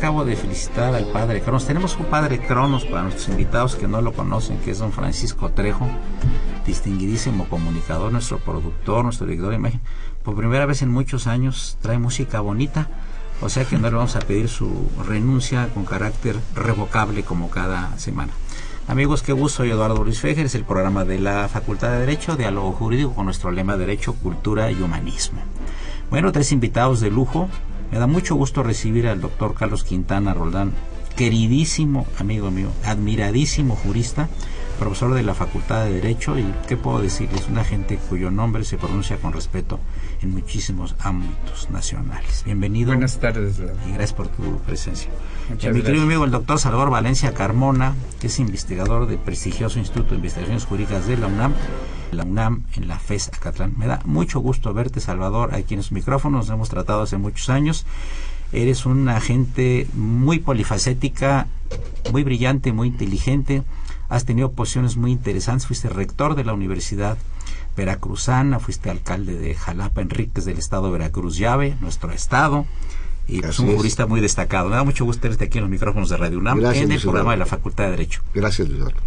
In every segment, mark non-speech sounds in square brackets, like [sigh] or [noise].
Acabo de felicitar al padre Cronos. Tenemos un padre Cronos para nuestros invitados que no lo conocen, que es don Francisco Trejo, distinguidísimo comunicador, nuestro productor, nuestro director de imagen. Por primera vez en muchos años trae música bonita, o sea que no le vamos a pedir su renuncia con carácter revocable como cada semana. Amigos, qué gusto, soy Eduardo Luis Fejer, es el programa de la Facultad de Derecho, Diálogo Jurídico con nuestro lema Derecho, Cultura y Humanismo. Bueno, tres invitados de lujo, me da mucho gusto recibir al doctor Carlos Quintana Roldán, queridísimo amigo mío, admiradísimo jurista, profesor de la Facultad de Derecho y, ¿qué puedo decirles? Una gente cuyo nombre se pronuncia con respeto en muchísimos ámbitos nacionales. Bienvenido. Buenas tardes. Y gracias por tu presencia. y a mi querido amigo el doctor Salvador Valencia Carmona, que es investigador del prestigioso Instituto de Investigaciones Jurídicas de la UNAM la UNAM en la FES Acatlán. Me da mucho gusto verte, Salvador, aquí en los micrófonos, nos hemos tratado hace muchos años. Eres una gente muy polifacética, muy brillante, muy inteligente. Has tenido posiciones muy interesantes. Fuiste rector de la Universidad Veracruzana, fuiste alcalde de Jalapa Enríquez del estado de Veracruz Llave, nuestro estado y pues un jurista muy destacado. Me da mucho gusto tenerte aquí en los micrófonos de Radio UNAM en el programa de la Facultad de Derecho. Gracias, Eduardo.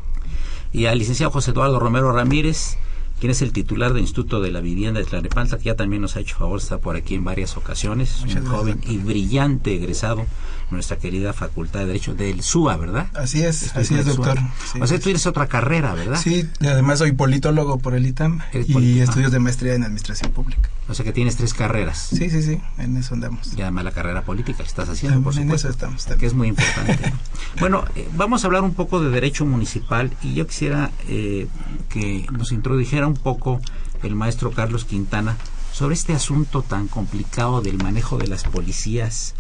Y al licenciado José Eduardo Romero Ramírez, quien es el titular del Instituto de la Vivienda de Tlalnepantla, que ya también nos ha hecho favor, está por aquí en varias ocasiones, es un joven y brillante egresado nuestra querida Facultad de Derecho del SUA, ¿verdad? Así es, así es, doctor. o sea, tú tienes otra carrera, ¿verdad? Sí, además soy politólogo por el ITAM y estudios de maestría en Administración Pública. O sea que tienes tres carreras. Sí, sí, sí, en eso andamos. Y además la carrera política que estás haciendo, por supuesto. En eso estamos Que es muy importante. [laughs] bueno, eh, vamos a hablar un poco de derecho municipal y yo quisiera eh, que nos introdujera un poco el maestro Carlos Quintana sobre este asunto tan complicado del manejo de las policías,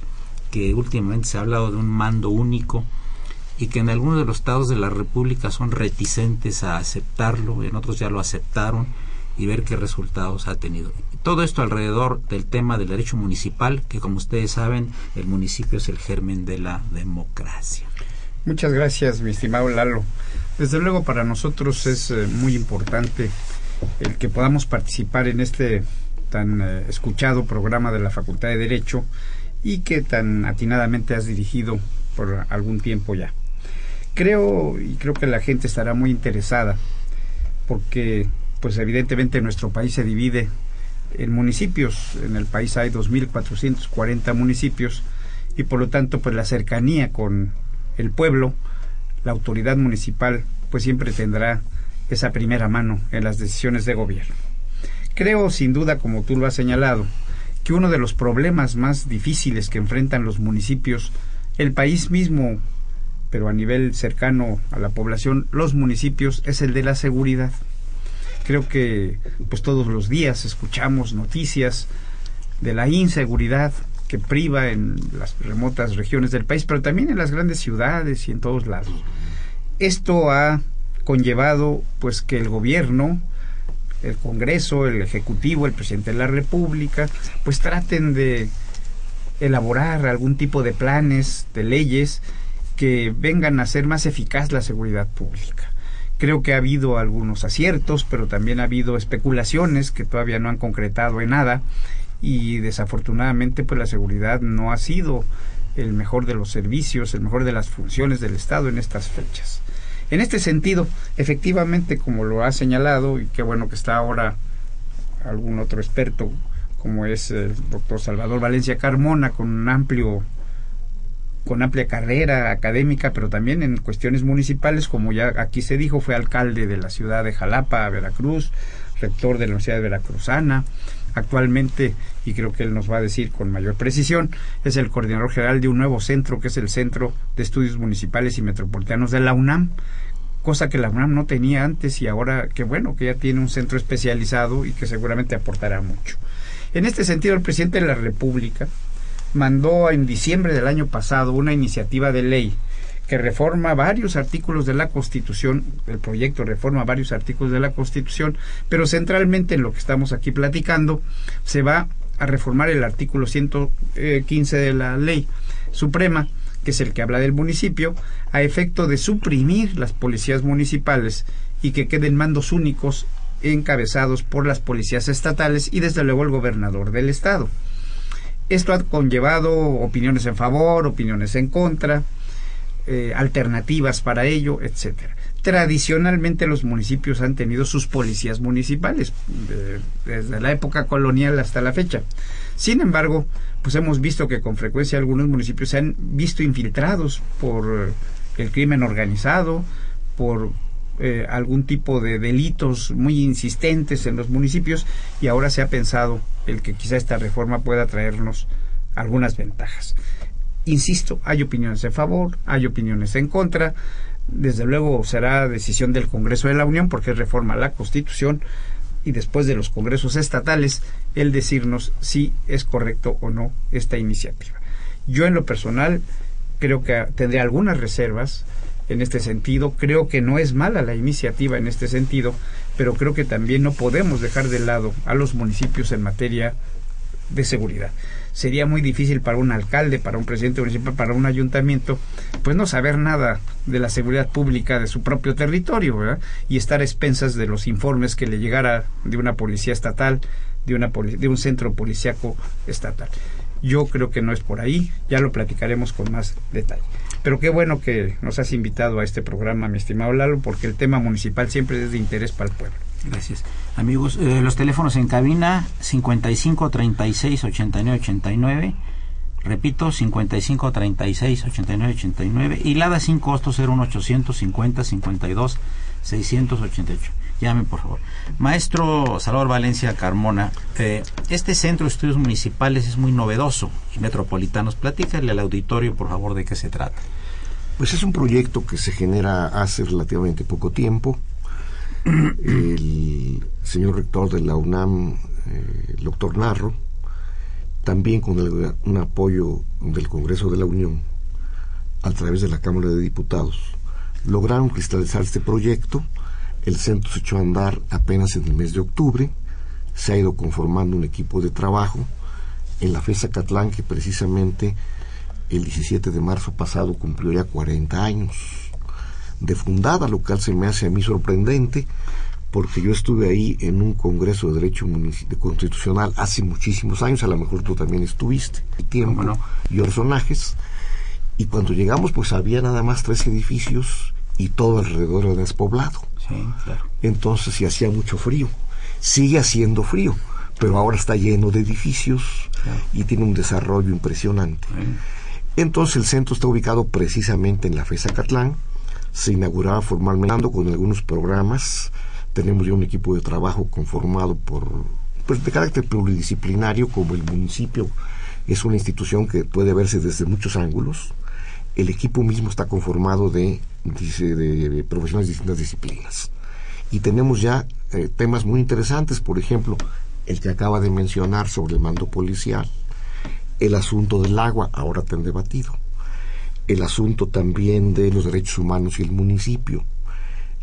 que últimamente se ha hablado de un mando único y que en algunos de los estados de la República son reticentes a aceptarlo, en otros ya lo aceptaron y ver qué resultados ha tenido. Todo esto alrededor del tema del derecho municipal, que como ustedes saben, el municipio es el germen de la democracia. Muchas gracias, mi estimado Lalo. Desde luego para nosotros es eh, muy importante el que podamos participar en este tan eh, escuchado programa de la Facultad de Derecho y que tan atinadamente has dirigido por algún tiempo ya. Creo y creo que la gente estará muy interesada porque pues evidentemente nuestro país se divide en municipios. En el país hay 2.440 municipios y por lo tanto pues la cercanía con el pueblo, la autoridad municipal pues siempre tendrá esa primera mano en las decisiones de gobierno. Creo, sin duda, como tú lo has señalado, que uno de los problemas más difíciles que enfrentan los municipios, el país mismo, pero a nivel cercano a la población, los municipios, es el de la seguridad. Creo que pues todos los días escuchamos noticias de la inseguridad que priva en las remotas regiones del país, pero también en las grandes ciudades y en todos lados. Esto ha conllevado pues que el gobierno, el Congreso, el Ejecutivo, el presidente de la República, pues traten de elaborar algún tipo de planes, de leyes que vengan a ser más eficaz la seguridad pública. Creo que ha habido algunos aciertos, pero también ha habido especulaciones que todavía no han concretado en nada y desafortunadamente pues la seguridad no ha sido el mejor de los servicios, el mejor de las funciones del Estado en estas fechas. En este sentido, efectivamente, como lo ha señalado, y qué bueno que está ahora algún otro experto, como es el doctor Salvador Valencia Carmona, con un amplio con amplia carrera académica, pero también en cuestiones municipales, como ya aquí se dijo, fue alcalde de la ciudad de Jalapa, Veracruz, rector de la Universidad Veracruzana, actualmente, y creo que él nos va a decir con mayor precisión, es el coordinador general de un nuevo centro, que es el Centro de Estudios Municipales y Metropolitanos de la UNAM, cosa que la UNAM no tenía antes y ahora que bueno, que ya tiene un centro especializado y que seguramente aportará mucho. En este sentido, el presidente de la República mandó en diciembre del año pasado una iniciativa de ley que reforma varios artículos de la Constitución, el proyecto reforma varios artículos de la Constitución, pero centralmente en lo que estamos aquí platicando, se va a reformar el artículo 115 de la Ley Suprema, que es el que habla del municipio, a efecto de suprimir las policías municipales y que queden mandos únicos encabezados por las policías estatales y desde luego el gobernador del estado. Esto ha conllevado opiniones en favor, opiniones en contra, eh, alternativas para ello, etcétera. Tradicionalmente los municipios han tenido sus policías municipales desde la época colonial hasta la fecha. Sin embargo, pues hemos visto que con frecuencia algunos municipios se han visto infiltrados por el crimen organizado, por eh, algún tipo de delitos muy insistentes en los municipios y ahora se ha pensado el que quizá esta reforma pueda traernos algunas ventajas. Insisto, hay opiniones en favor, hay opiniones en contra. Desde luego será decisión del Congreso de la Unión porque reforma la Constitución y después de los congresos estatales el decirnos si es correcto o no esta iniciativa. Yo en lo personal creo que tendré algunas reservas en este sentido. Creo que no es mala la iniciativa en este sentido, pero creo que también no podemos dejar de lado a los municipios en materia de seguridad sería muy difícil para un alcalde, para un presidente municipal, para un ayuntamiento, pues no saber nada de la seguridad pública de su propio territorio. Y estar a expensas de los informes que le llegara de una policía estatal, de, una de un centro policíaco estatal. Yo creo que no es por ahí, ya lo platicaremos con más detalle. Pero qué bueno que nos has invitado a este programa, mi estimado Lalo, porque el tema municipal siempre es de interés para el pueblo. Gracias. Amigos, eh, los teléfonos en cabina 55 36 89 89. Repito, 55 36 89 89. Y LADA sin costo 01850 52 688. Llame, por favor. Maestro Salvador Valencia Carmona, eh, este centro de estudios municipales es muy novedoso y metropolitanos. Platícale al auditorio, por favor, de qué se trata. Pues es un proyecto que se genera hace relativamente poco tiempo el señor rector de la UNAM, eh, el doctor Narro, también con un apoyo del Congreso de la Unión, a través de la Cámara de Diputados, lograron cristalizar este proyecto. El centro se echó a andar apenas en el mes de octubre. Se ha ido conformando un equipo de trabajo. En la FESA Catlán, que precisamente el 17 de marzo pasado cumplió ya 40 años de fundada, lo cual se me hace a mí sorprendente, porque yo estuve ahí en un Congreso de Derecho Constitucional hace muchísimos años, a lo mejor tú también estuviste, tiempo y personajes, y cuando llegamos pues había nada más tres edificios y todo alrededor era despoblado. Entonces sí hacía mucho frío. Sigue haciendo frío, pero ahora está lleno de edificios y tiene un desarrollo impresionante. Entonces el centro está ubicado precisamente en la FESA Catlán, se inauguraba formalmente con algunos programas. Tenemos ya un equipo de trabajo conformado por, pues de carácter pluridisciplinario, como el municipio es una institución que puede verse desde muchos ángulos. El equipo mismo está conformado de, de, profesionales de distintas disciplinas. Y tenemos ya eh, temas muy interesantes, por ejemplo, el que acaba de mencionar sobre el mando policial, el asunto del agua, ahora tan debatido el asunto también de los derechos humanos y el municipio,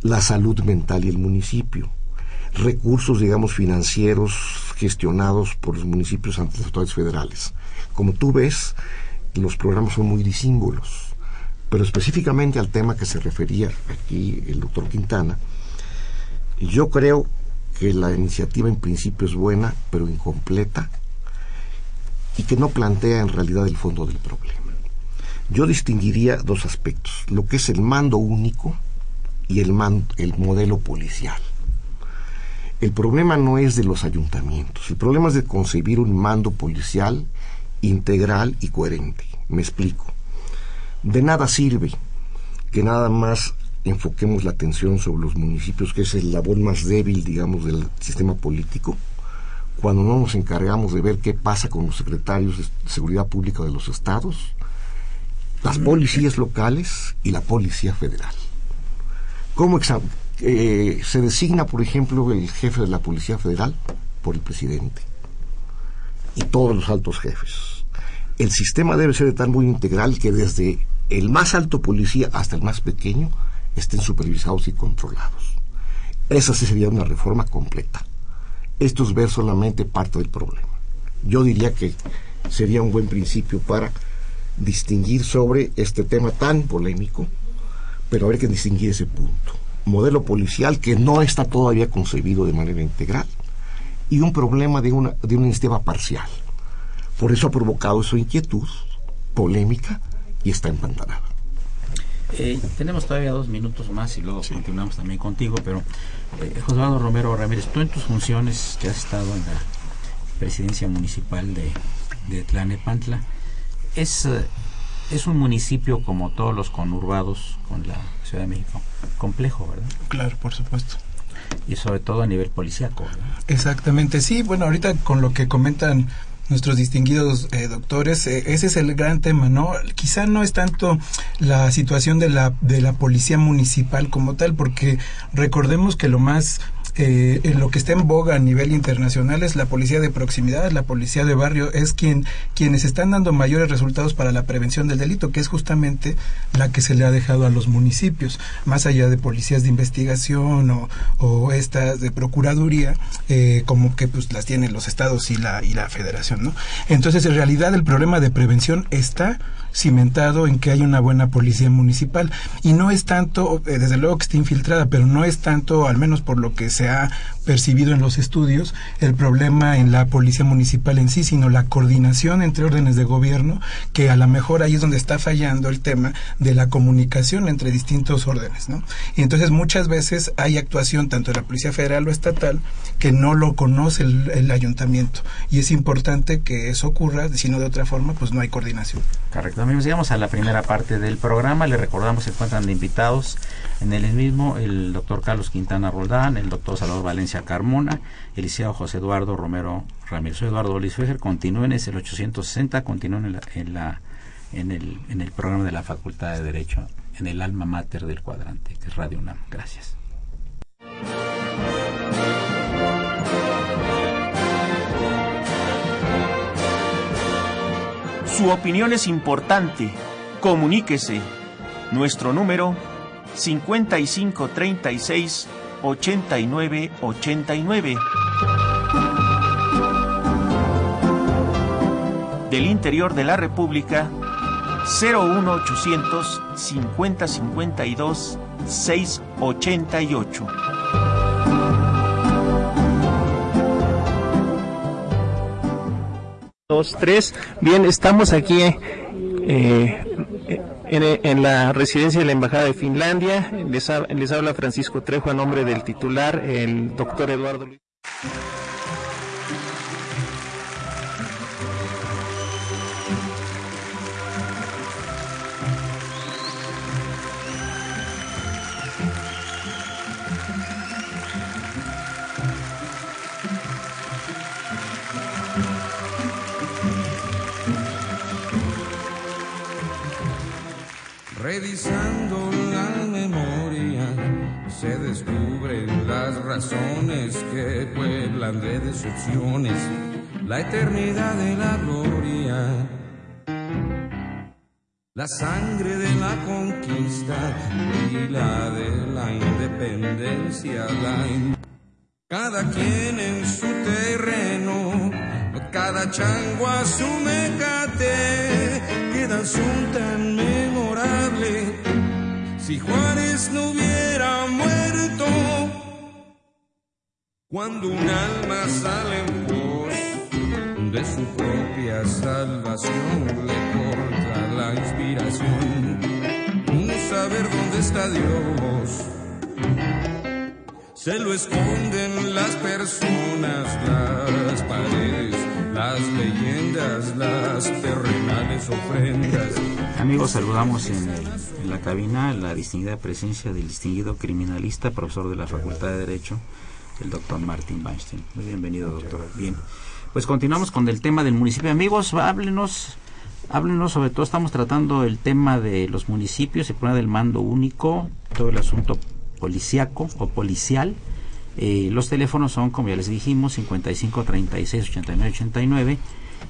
la salud mental y el municipio, recursos, digamos, financieros gestionados por los municipios ante las autoridades federales. Como tú ves, los programas son muy disímbolos. Pero específicamente al tema que se refería aquí el doctor Quintana, yo creo que la iniciativa en principio es buena, pero incompleta, y que no plantea en realidad el fondo del problema. Yo distinguiría dos aspectos, lo que es el mando único y el, el modelo policial. El problema no es de los ayuntamientos, el problema es de concebir un mando policial integral y coherente. Me explico. De nada sirve que nada más enfoquemos la atención sobre los municipios, que es el labor más débil, digamos, del sistema político, cuando no nos encargamos de ver qué pasa con los secretarios de seguridad pública de los estados, las policías locales y la policía federal. ¿Cómo eh, se designa, por ejemplo, el jefe de la policía federal? Por el presidente y todos los altos jefes. El sistema debe ser de tal muy integral que desde el más alto policía hasta el más pequeño estén supervisados y controlados. Esa sí sería una reforma completa. Esto es ver solamente parte del problema. Yo diría que sería un buen principio para distinguir sobre este tema tan polémico, pero habrá que distinguir ese punto. Modelo policial que no está todavía concebido de manera integral y un problema de una, de un sistema parcial. Por eso ha provocado su inquietud, polémica y está empantanada. Eh, tenemos todavía dos minutos más y luego continuamos también contigo, pero eh, José Manuel Romero Ramírez, tú en tus funciones que has estado en la presidencia municipal de, de Tlanepantla, es, eh, es un municipio como todos los conurbados con la Ciudad de México, complejo, ¿verdad? Claro, por supuesto y sobre todo a nivel policíaco. Exactamente, sí, bueno, ahorita con lo que comentan nuestros distinguidos eh, doctores, eh, ese es el gran tema, ¿no? Quizá no es tanto la situación de la, de la policía municipal como tal, porque recordemos que lo más eh, en lo que está en boga a nivel internacional es la policía de proximidad, la policía de barrio, es quien quienes están dando mayores resultados para la prevención del delito, que es justamente la que se le ha dejado a los municipios, más allá de policías de investigación o, o estas de procuraduría, eh, como que pues las tienen los estados y la y la federación, ¿no? Entonces, en realidad el problema de prevención está cimentado en que hay una buena policía municipal. Y no es tanto, eh, desde luego que está infiltrada, pero no es tanto, al menos por lo que se ha percibido en los estudios, el problema en la policía municipal en sí, sino la coordinación entre órdenes de gobierno, que a lo mejor ahí es donde está fallando el tema de la comunicación entre distintos órdenes, ¿no? Y entonces muchas veces hay actuación tanto de la Policía Federal o estatal que no lo conoce el, el ayuntamiento y es importante que eso ocurra, si no de otra forma, pues no hay coordinación. Correcto. Amigos, llegamos a la primera parte del programa. Le recordamos se encuentran invitados en el mismo el doctor Carlos Quintana Roldán, el doctor Salvador Valencia Carmona, el licenciado José Eduardo Romero Ramírez. Eduardo Luis continúen, es el 860, continúen en, en, la, en, el, en el programa de la Facultad de Derecho, en el alma mater del cuadrante, que es Radio UNAM. Gracias. Su opinión es importante. Comuníquese. Nuestro número 5536 8989. Del interior de la República 01800 5052 688. Dos, tres. Bien, estamos aquí eh, en, la residencia de la Embajada de Finlandia. Les, les habla Francisco Trejo a nombre del titular, el doctor Eduardo Luis. Revisando la memoria se descubren las razones que pueblan de decepciones la eternidad de la gloria. La sangre de la conquista y la de la independencia. cada quien en su terreno, cada chango a su mecate, queda memorable si Juárez no hubiera muerto. Cuando un alma sale en pos de su propia salvación, le corta la inspiración. No saber dónde está Dios. Se lo esconden las personas, las paredes, las leyendas, las terrenales ofrendas. Amigos, saludamos en, el- en la cabina la distinguida presencia del distinguido criminalista, profesor de la Facultad de Derecho, el doctor Martin Weinstein. Muy bienvenido, doctor. Bien. Pues continuamos con el tema del municipio. Amigos, háblenos, háblenos, sobre todo estamos tratando el tema de los municipios, el problema del mando único, todo el asunto policiaco o policial. Eh, los teléfonos son, como ya les dijimos, 55 36 89 89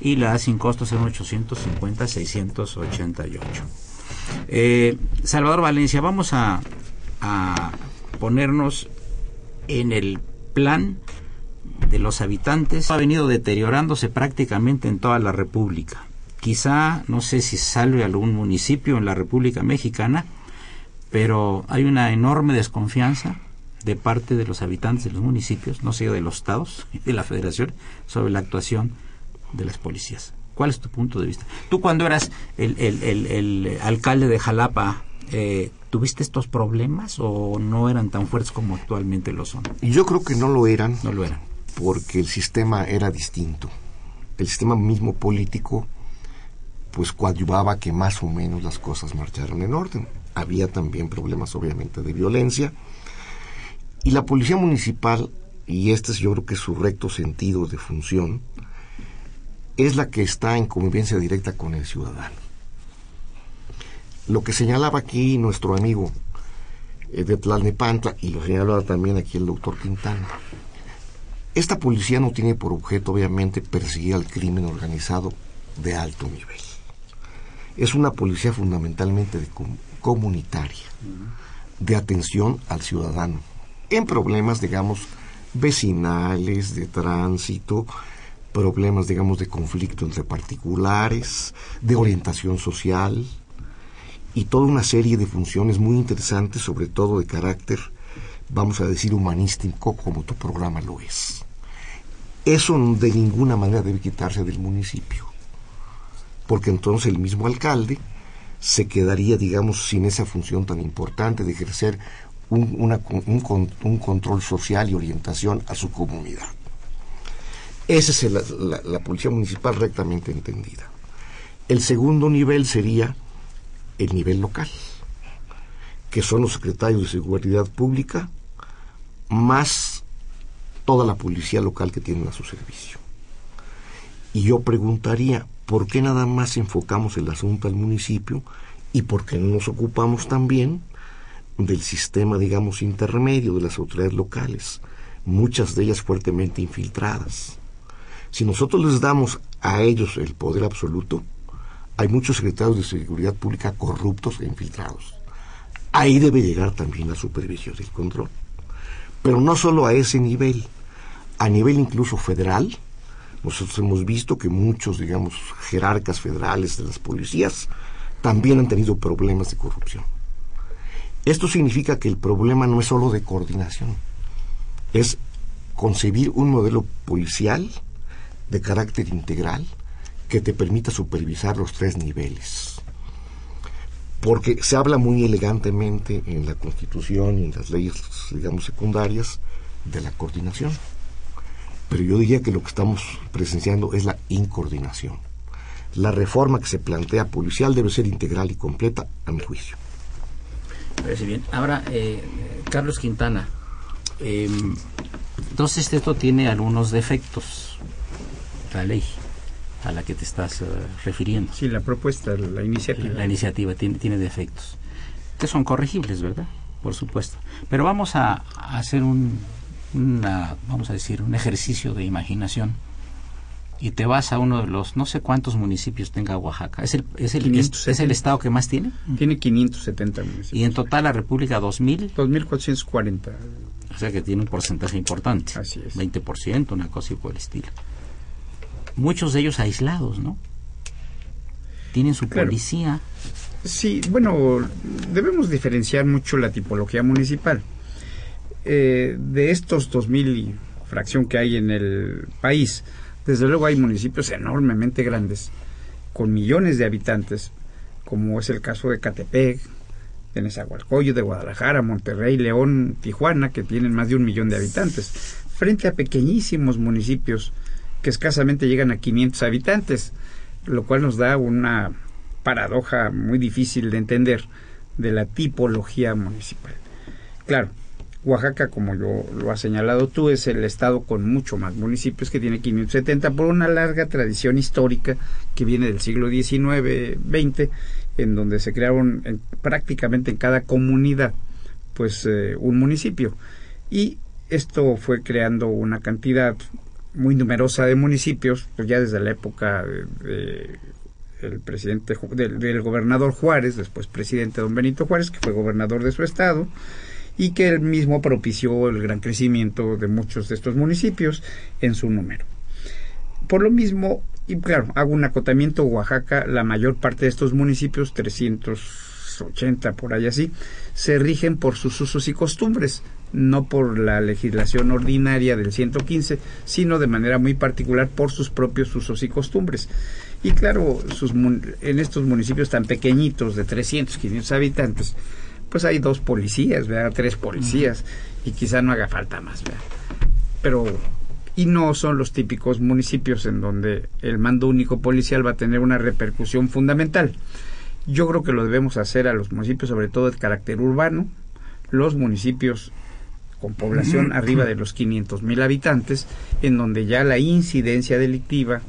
y la sin costo son 850 688. Eh, Salvador Valencia, vamos a, a ponernos en el plan de los habitantes. Ha venido deteriorándose prácticamente en toda la República. Quizá, no sé si salve algún municipio en la República Mexicana, pero hay una enorme desconfianza de parte de los habitantes de los municipios, no sé de los estados y [laughs] de la federación, sobre la actuación de las policías. ¿Cuál es tu punto de vista? Tú cuando eras el, el- el- el alcalde de Jalapa, eh, ¿tuviste estos problemas o no eran tan fuertes como actualmente lo son? Y yo creo que no lo eran No lo eran. porque el sistema era distinto. El sistema mismo político pues coadyuvaba que más o menos las cosas marcharan en orden. Había también problemas obviamente de violencia. Y la policía municipal, y este es yo creo que es su recto sentido de función, es la que está en convivencia directa con el ciudadano. Lo que señalaba aquí nuestro amigo eh, de Tlalnepantla, y lo señalaba también aquí el doctor Quintana, esta policía no tiene por objeto, obviamente, perseguir al crimen organizado de alto nivel. Es una policía fundamentalmente comunitaria, de atención al ciudadano, en problemas, digamos, vecinales, de tránsito, problemas, digamos, de conflicto entre particulares, de orientación social, y toda una serie de funciones muy interesantes, sobre todo de carácter, vamos a decir, humanístico, como tu programa lo es. Eso de ninguna manera debe quitarse del municipio, porque entonces el mismo alcalde se quedaría, digamos, sin esa función tan importante de ejercer un, un un control social y orientación a su comunidad. Esa es la, la policía municipal rectamente entendida. El segundo nivel sería el nivel local, que son los secretarios de Seguridad Pública, más toda la policía local que tienen a su servicio. Y yo preguntaría, ¿por qué nada más enfocamos el asunto al municipio y por qué no nos ocupamos también del sistema, digamos, intermedio de las autoridades locales, muchas de ellas fuertemente infiltradas? Si nosotros les damos a ellos el poder absoluto, hay muchos secretarios de seguridad pública corruptos e infiltrados. Ahí debe llegar también la supervisión y el control. Pero no solo a ese nivel, a nivel incluso federal, nosotros hemos visto que muchos, digamos, jerarcas federales de las policías también han tenido problemas de corrupción. Esto significa que el problema no es solo de coordinación, es concebir un modelo policial de carácter integral que te permita supervisar los tres niveles. Porque se habla muy elegantemente en la Constitución y en las leyes, digamos, secundarias de la coordinación. Pero yo diría que lo que estamos presenciando es la incoordinación. La reforma que se plantea policial debe ser integral y completa, a mi juicio. Parece bien. Ahora, eh, Carlos Quintana, eh, entonces esto tiene algunos defectos, la ley a la que te estás eh, refiriendo. Sí, la propuesta, la iniciativa. La iniciativa tiene, tiene defectos, que son corregibles, ¿verdad? Por supuesto. Pero vamos a, a hacer un, una, vamos a decir, un ejercicio de imaginación y te vas a uno de los, no sé cuántos municipios tenga Oaxaca. ¿Es el, es el, es, es el estado que más tiene? Tiene 570 municipios. Y en total la República 2000. 2440. O sea que tiene un porcentaje importante. Así es. 20%, una cosa y por el estilo. Muchos de ellos aislados, ¿no? Tienen su Claro. policía Sí, bueno, debemos diferenciar mucho la tipología municipal. Eh, de estos 2.000 y fracción que hay en el país, desde luego hay municipios enormemente grandes, con millones de habitantes, como es el caso de Catepec, de Nezahualcóyotl, de Guadalajara, Monterrey, León, Tijuana, que tienen más de un millón de habitantes, frente a pequeñísimos municipios que escasamente llegan a 500 habitantes, lo cual nos da una paradoja muy difícil de entender de la tipología municipal. Claro, Oaxaca, como yo lo has señalado tú, es el estado con mucho más municipios que tiene 570 por una larga tradición histórica que viene del siglo XIX, XX, en donde se crearon prácticamente en cada comunidad pues eh, un municipio. Y esto fue creando una cantidad muy numerosa de municipios pues ya desde la época de, presidente del, gobernador Juárez, después presidente don Benito Juárez, que fue gobernador de su estado, y que él mismo propició el gran crecimiento de muchos de estos municipios en su número. Por lo mismo, y claro, hago un acotamiento, Oaxaca, la mayor parte de estos municipios, 380 por ahí así, se rigen por sus usos y costumbres, no por la legislación ordinaria del 115, sino de manera muy particular por sus propios usos y costumbres. Y claro, sus, en estos municipios tan pequeñitos, de 300, 500 habitantes, pues hay dos policías, ¿verdad? Tres policías, y quizá no haga falta más, ¿verdad? Pero, y no son los típicos municipios en donde el mando único policial va a tener una repercusión fundamental. Yo creo que lo debemos hacer a los municipios, sobre todo de carácter urbano, los municipios con población arriba de los 500 mil habitantes, en donde ya la incidencia delictiva,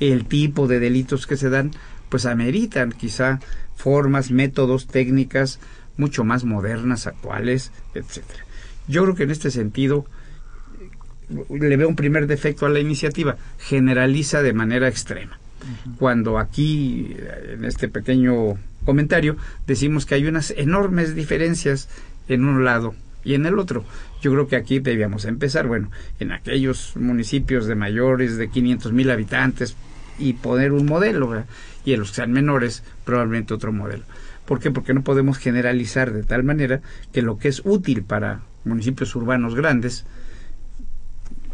el tipo de delitos que se dan, pues ameritan quizá formas, métodos, técnicas mucho más modernas, actuales, etcétera. Yo creo que en este sentido le veo un primer defecto a la iniciativa, generaliza de manera extrema. Cuando aquí, en este pequeño comentario, decimos que hay unas enormes diferencias en un lado y en el otro. Yo creo que aquí debíamos empezar, bueno, en aquellos municipios de mayores de 500 mil habitantes y poner un modelo, y en los que sean menores, probablemente otro modelo. ¿Por qué? Porque no podemos generalizar de tal manera que lo que es útil para municipios urbanos grandes,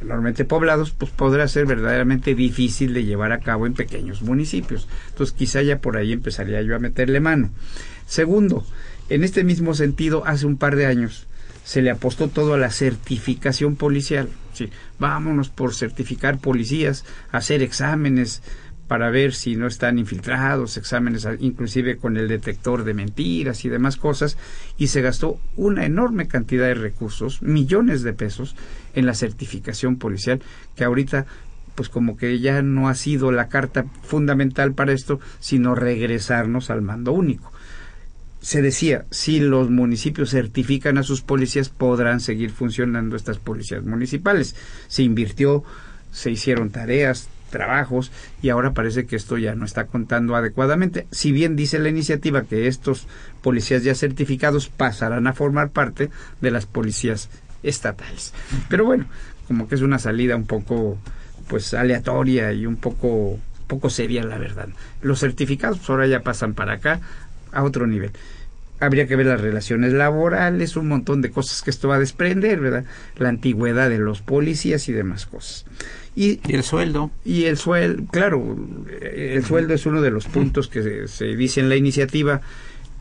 enormemente poblados, pues podrá ser verdaderamente difícil de llevar a cabo en pequeños municipios. Entonces quizá ya por ahí empezaría yo a meterle mano. Segundo, en este mismo sentido, hace un par de años se le apostó todo a la certificación policial. Sí, vámonos por certificar policías, hacer exámenes, para ver si no están infiltrados, exámenes inclusive con el detector de mentiras y demás cosas, y se gastó una enorme cantidad de recursos, millones de pesos, en la certificación policial, que ahorita pues como que ya no ha sido la carta fundamental para esto, sino regresarnos al mando único. Se decía, si los municipios certifican a sus policías, podrán seguir funcionando estas policías municipales. Se invirtió, se hicieron tareas, trabajos y ahora parece que esto ya no está contando adecuadamente. Si bien dice la iniciativa que estos policías ya certificados pasarán a formar parte de las policías estatales. Pero bueno, como que es una salida un poco pues aleatoria y un poco poco seria la verdad. Los certificados pues, ahora ya pasan para acá a otro nivel habría que ver las relaciones laborales, un montón de cosas que esto va a desprender, ¿verdad? La antigüedad de los policías y demás cosas. Y, el sueldo. Y el sueldo, claro, el sueldo es uno de los puntos que se, dice en la iniciativa.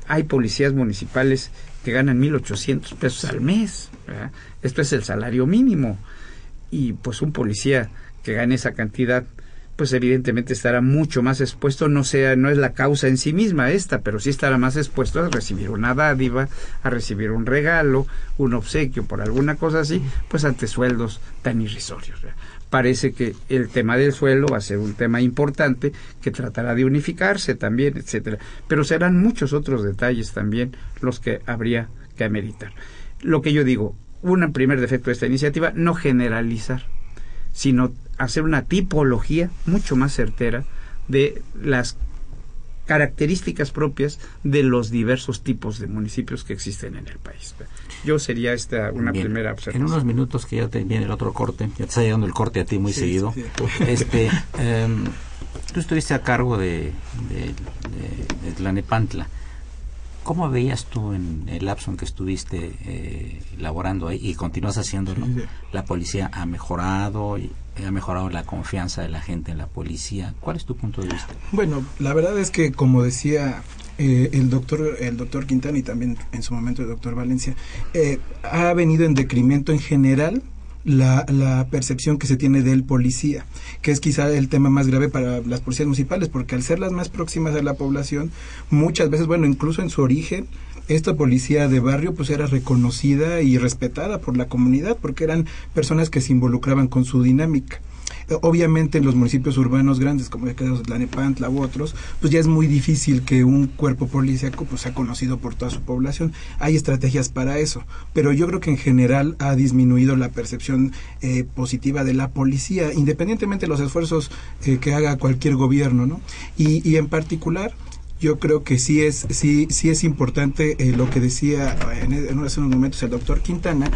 Hay policías municipales que ganan 1.800 pesos al mes. Esto es el salario mínimo. Y pues un policía que gane esa cantidad, pues evidentemente estará mucho más expuesto, no sea, no es la causa en sí misma esta, pero sí estará más expuesto a recibir una dádiva, a recibir un regalo, un obsequio por alguna cosa así, pues ante sueldos tan irrisorios parece que el tema del suelo va a ser un tema importante que tratará de unificarse también, etcétera. Pero serán muchos otros detalles también los que habría que ameritar. Lo que yo digo, un primer defecto de esta iniciativa, no generalizar, sino hacer una tipología mucho más certera de las características propias de los diversos tipos de municipios que existen en el país. Yo sería esta una primera observación. En unos minutos que ya te viene el otro corte, ya te está llegando el corte a ti muy seguido. Este, em, tú estuviste a cargo de, de, de, Tlanepantla. ¿Cómo veías tú en el lapso en que estuviste eh, laborando ahí y continúas haciéndolo? La policía ha mejorado, y ha mejorado la confianza de la gente en la policía. ¿Cuál es tu punto de vista? Bueno, la verdad es que como decía eh, el doctor el doctor Quintana y también en su momento el doctor Valencia eh, ha venido en decremento en general la, la, percepción que se tiene del policía, que es quizá el tema más grave para las policías municipales, porque al ser las más próximas a la población, muchas veces, bueno, incluso en su origen, esta policía de barrio pues era reconocida y respetada por la comunidad, porque eran personas que se involucraban con su dinámica. Obviamente en los municipios urbanos grandes como el caso de Tlanepantla u otros, pues ya es muy difícil que un cuerpo policíaco pues sea conocido por toda su población. Hay estrategias para eso, pero yo creo que en general ha disminuido la percepción eh, positiva de la policía, independientemente de los esfuerzos eh, que haga cualquier gobierno, ¿no? Y, y en particular yo creo que sí es sí sí es importante eh, lo que decía en, hace unos momentos el doctor Quintana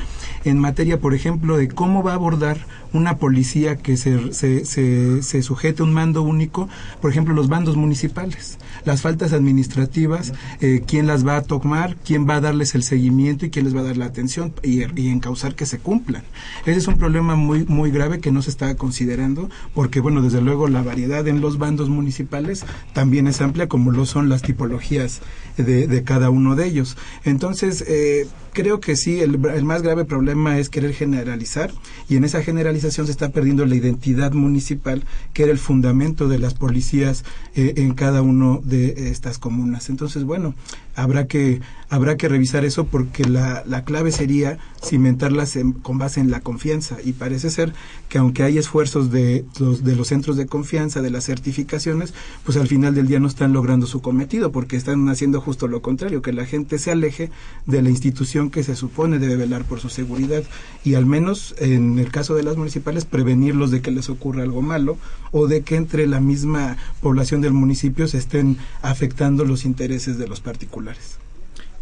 en materia por ejemplo de cómo va a abordar una policía que se, se, se, se sujete un mando único por ejemplo los bandos municipales las faltas administrativas eh, quién las va a tomar quién va a darles el seguimiento y quién les va a dar la atención y, y encauzar que se cumplan. Ese es un problema muy muy grave que no se está considerando porque bueno desde luego la variedad en los bandos municipales también es amplia como los son las tipologías de, cada uno de ellos. Entonces, eh, creo que sí, el, el, más grave problema es querer generalizar y en esa generalización se está perdiendo la identidad municipal, que era el fundamento de las policías eh, en cada uno de estas comunas. Entonces, bueno, habrá que habrá que revisar eso porque la, la clave sería cimentarlas en, con base en la confianza y parece ser que aunque hay esfuerzos de los, de los centros de confianza, de las certificaciones, pues al final del día no están logrando su cometido porque están haciendo justo lo contrario, que la gente se aleje de la institución que se supone debe velar por su seguridad y al menos en el caso de las municipales prevenirlos de que les ocurra algo malo o de que entre la misma población del municipio se estén afectando los intereses de los particulares.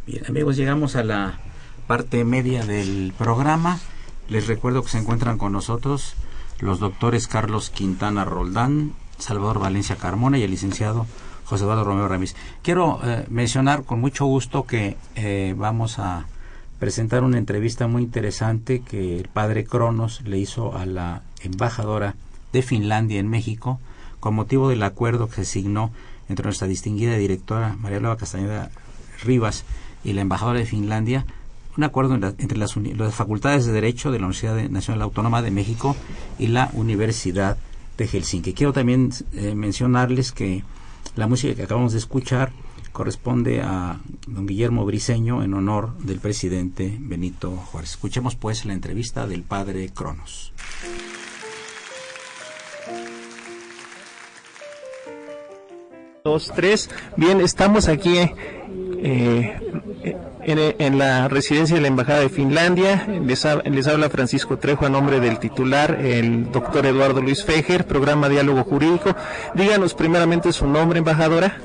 Bien, amigos, llegamos a la parte media del programa. Les recuerdo que se encuentran con nosotros los doctores Carlos Quintana Roldán, Salvador Valencia Carmona y el licenciado José Eduardo Romero Ramírez. Quiero eh, mencionar con mucho gusto que eh, vamos a presentar una entrevista muy interesante que el padre Cronos le hizo a la embajadora de Finlandia en México con motivo del acuerdo que se signó entre nuestra distinguida directora María Laura Castañeda Rivas y la embajadora de Finlandia un acuerdo entre las, facultades de Derecho de la Universidad Nacional Autónoma de México y la Universidad de Helsinki. Quiero también eh, mencionarles que la música que acabamos de escuchar corresponde a don Guillermo Briceño en honor del presidente Benito Juárez. Escuchemos pues la entrevista del padre Cronos. Dos, tres. Bien, estamos aquí eh, en, en, la residencia de la Embajada de Finlandia. Les, ha, les, habla Francisco Trejo a nombre del titular, el doctor Eduardo Luis Fejer, programa Diálogo Jurídico. Díganos primeramente su nombre, embajadora.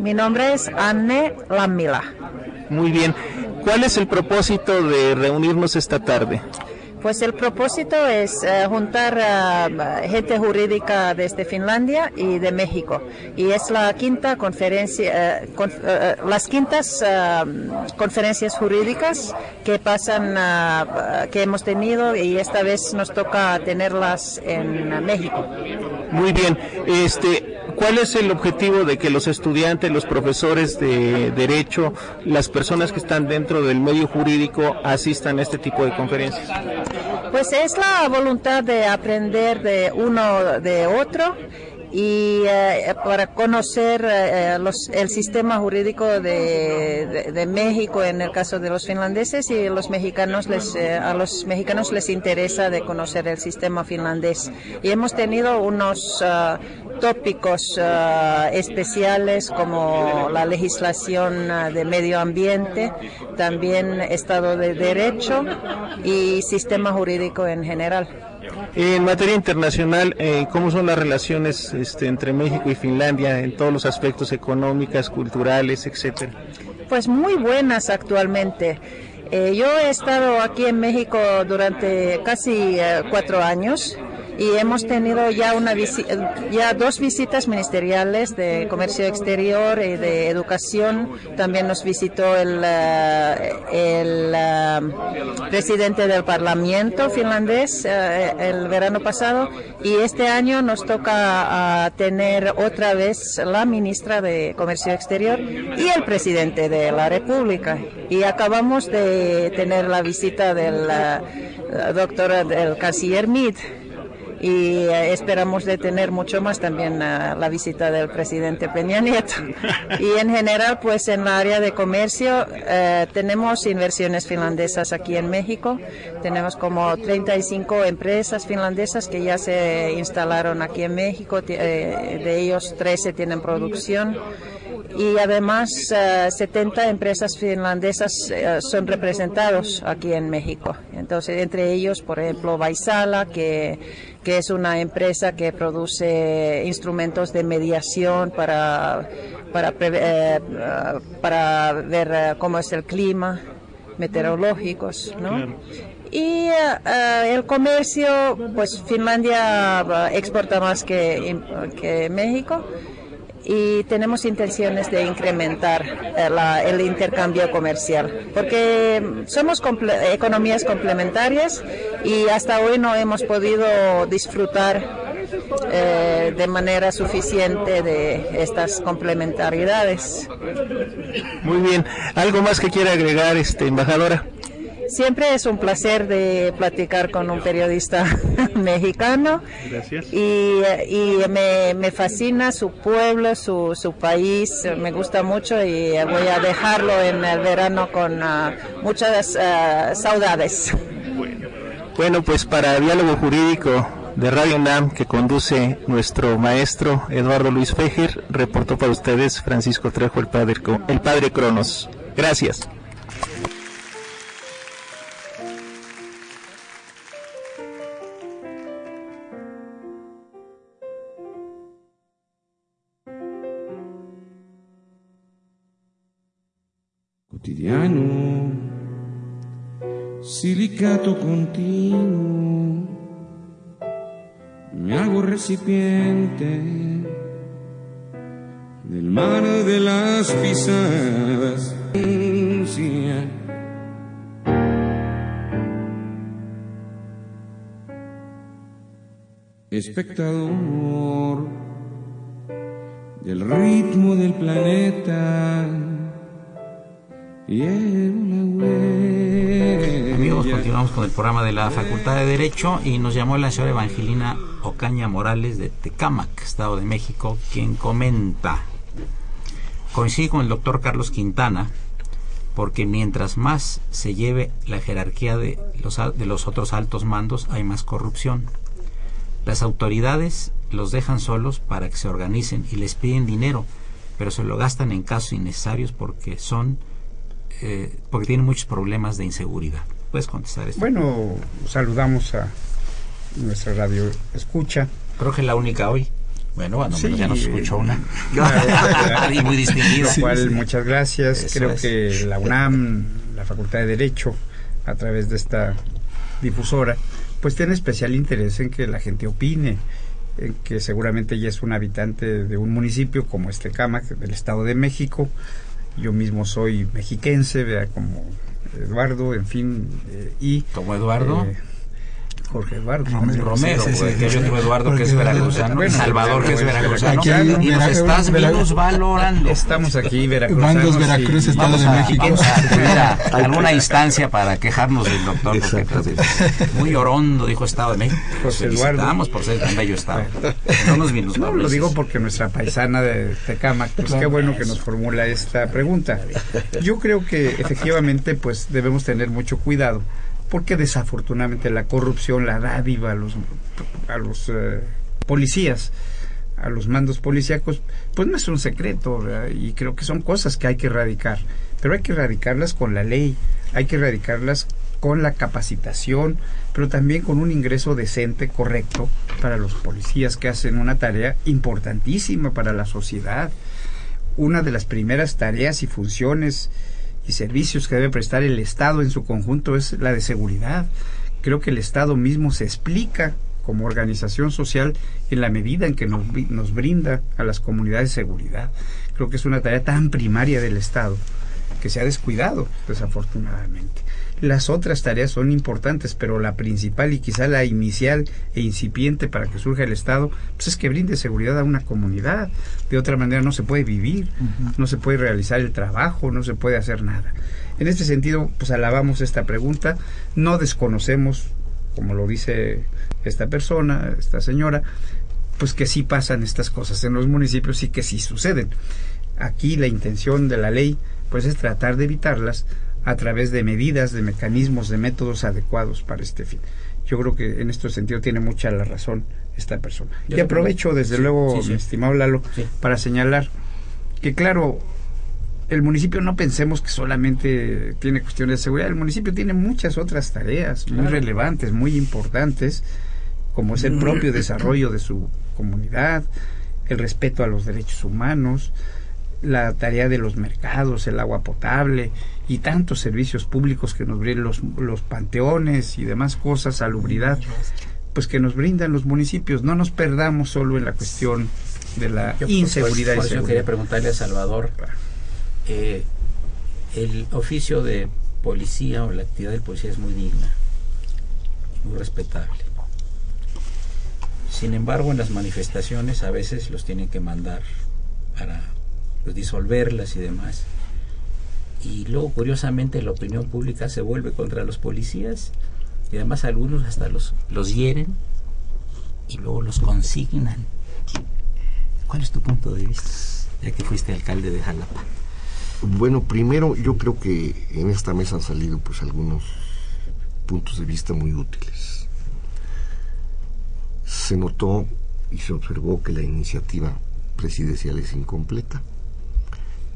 Mi nombre es Anne Lamila. Muy bien. ¿Cuál es el propósito de reunirnos esta tarde? Pues el propósito es uh, juntar uh, gente jurídica desde Finlandia y de México. Y es la quinta conferencia, con, las quintas conferencias jurídicas que pasan, que hemos tenido y esta vez nos toca tenerlas en México. Muy bien. Este, ¿Cuál es el objetivo de que los estudiantes, los profesores de derecho, las personas que están dentro del medio jurídico asistan a este tipo de conferencias? Pues es la voluntad de aprender de uno de otro y eh, para conocer eh, los, el sistema jurídico de, México en el caso de los finlandeses y los mexicanos les, eh, a los mexicanos les interesa de conocer el sistema finlandés. Y hemos tenido unos uh, tópicos uh, especiales como la legislación de medio ambiente también estado de derecho y sistema jurídico en general en materia internacional, eh, ¿cómo son las relaciones este, entre México y Finlandia en todos los aspectos económicas, culturales, etcétera? Pues muy buenas actualmente. Eh, yo he estado aquí en México durante casi eh, cuatro años y hemos tenido ya una dos visitas ministeriales de comercio exterior y de educación. También nos visitó el, eh, el eh, presidente del Parlamento finlandés eh, el verano pasado y este año nos toca tener otra vez la ministra de Comercio Exterior y el presidente de la República. Y acabamos de tener la visita del doctor del canciller Mead y eh, esperamos de tener mucho más también eh, la visita del presidente Peña Nieto. Y en general, pues en la área de comercio eh, tenemos inversiones finlandesas aquí en México. Tenemos como 35 empresas finlandesas que ya se instalaron aquí en México. de ellos 13 tienen producción y además 70 empresas finlandesas son representados aquí en México. Entonces, entre ellos, por ejemplo, Vaisala, que que es una empresa que produce instrumentos de mediación para, para, eh, para ver eh, cómo es el clima, meteorológicos, ¿no? Y eh, el comercio, pues Finlandia exporta más que, que México y tenemos intenciones de incrementar eh, el intercambio comercial, porque somos economías complementarias y hasta hoy no hemos podido disfrutar eh, de manera suficiente de estas complementariedades. Muy bien, ¿algo más que quiera agregar, este embajadora? Siempre es un placer de platicar con un periodista [laughs] mexicano. Gracias. Y, me, fascina su pueblo, su, su país, me gusta mucho y voy a dejarlo en el verano con ah, muchas uh, saudades. Bueno. pues para Diálogo Jurídico de Radio NAM que conduce nuestro maestro Eduardo Luis Fejer, reportó para ustedes Francisco Trejo, el padre, el padre Cronos. Gracias. Silicato continuo, me hago recipiente del mar de las pisadas. Espectador del ritmo del planeta Amigos, continuamos con el programa de la Facultad de Derecho y nos llamó la señora Evangelina Ocaña Morales de Tecámac, Estado de México, quien comenta, coincide con el doctor Carlos Quintana, porque mientras más se lleve la jerarquía de los, de los otros altos mandos, hay más corrupción. Las autoridades los dejan solos para que se organicen y les piden dinero, pero se lo gastan en casos innecesarios porque son eh, porque tiene muchos problemas de inseguridad. ¿Puedes contestar esto? Bueno, saludamos a nuestra radio escucha. Creo que es la única hoy. Bueno, bueno ya nos escuchó una. [laughs] y muy distinguida. muchas gracias. Creo que la UNAM, la Facultad de Derecho, a través de esta difusora, pues tiene especial interés en que la gente opine, en que seguramente ella es un habitante de un municipio como este Camac, del Estado de México, yo mismo soy mexiquense, vea, como Eduardo, en fin, eh, y... ¿Como Eduardo? Eh, Jorge Eduardo Romero, Romero que hay otro Eduardo que es veracruzano, Salvador que es veracruzano, y nos estás menos valorando. Estamos aquí, veracruzanos. Veracruz, Estado de México. A alguna instancia para quejarnos del doctor, porque muy orondo, dijo Estado de México. José Eduardo. por ser tan bello Estado. No nos vimos no, lo digo porque nuestra paisana de Tecama, pues qué bueno que nos formula esta pregunta. Yo creo que efectivamente pues debemos tener mucho cuidado porque desafortunadamente la corrupción, la dádiva a los, a los eh, policías, a los mandos policíacos, pues no es un secreto y creo que son cosas que hay que erradicar, pero hay que erradicarlas con la ley, hay que erradicarlas con la capacitación, pero también con un ingreso decente, correcto, para los policías que hacen una tarea importantísima para la sociedad. Una de las primeras tareas y funciones y servicios que debe prestar el Estado en su conjunto es la de seguridad. Creo que el Estado mismo se explica como organización social en la medida en que nos, brinda a las comunidades seguridad. Creo que es una tarea tan primaria del Estado que se ha descuidado, desafortunadamente. Las otras tareas son importantes, pero la principal y quizá la inicial e incipiente para que surja el Estado, pues es que brinde seguridad a una comunidad. De otra manera no se puede vivir, no se puede realizar el trabajo, no se puede hacer nada. En este sentido, pues alabamos esta pregunta, no desconocemos, como lo dice esta persona, esta señora, pues que sí pasan estas cosas en los municipios y que sí suceden. Aquí la intención de la ley pues es tratar de evitarlas a través de medidas, de mecanismos, de métodos adecuados para este fin. Yo creo que en este sentido tiene mucha la razón esta persona. y aprovecho desde luego, mi estimado Lalo, para señalar que claro, el municipio no pensemos que solamente tiene cuestiones de seguridad, el municipio tiene muchas otras tareas muy relevantes, muy importantes, como es el propio [clears throat] desarrollo de su comunidad, el respeto a los derechos humanos, la tarea de los mercados, el agua potable y tantos servicios públicos que nos brindan los, los panteones y demás cosas, salubridad, pues que nos brindan los municipios. No nos perdamos solo en la cuestión de la inseguridad. Por, eso quería preguntarle a Salvador, eh, el oficio de policía o la actividad del policía es muy digna, muy respetable. Sin embargo, en las manifestaciones a veces los tienen que mandar para disolverlas y demás. Y luego, curiosamente, la opinión pública se vuelve contra los policías y además algunos hasta los, los hieren y luego los consignan. ¿Cuál es tu punto de vista, ya que fuiste alcalde de Jalapa? Bueno, primero yo creo que en esta mesa han salido pues algunos puntos de vista muy útiles. Se notó y se observó que la iniciativa presidencial es incompleta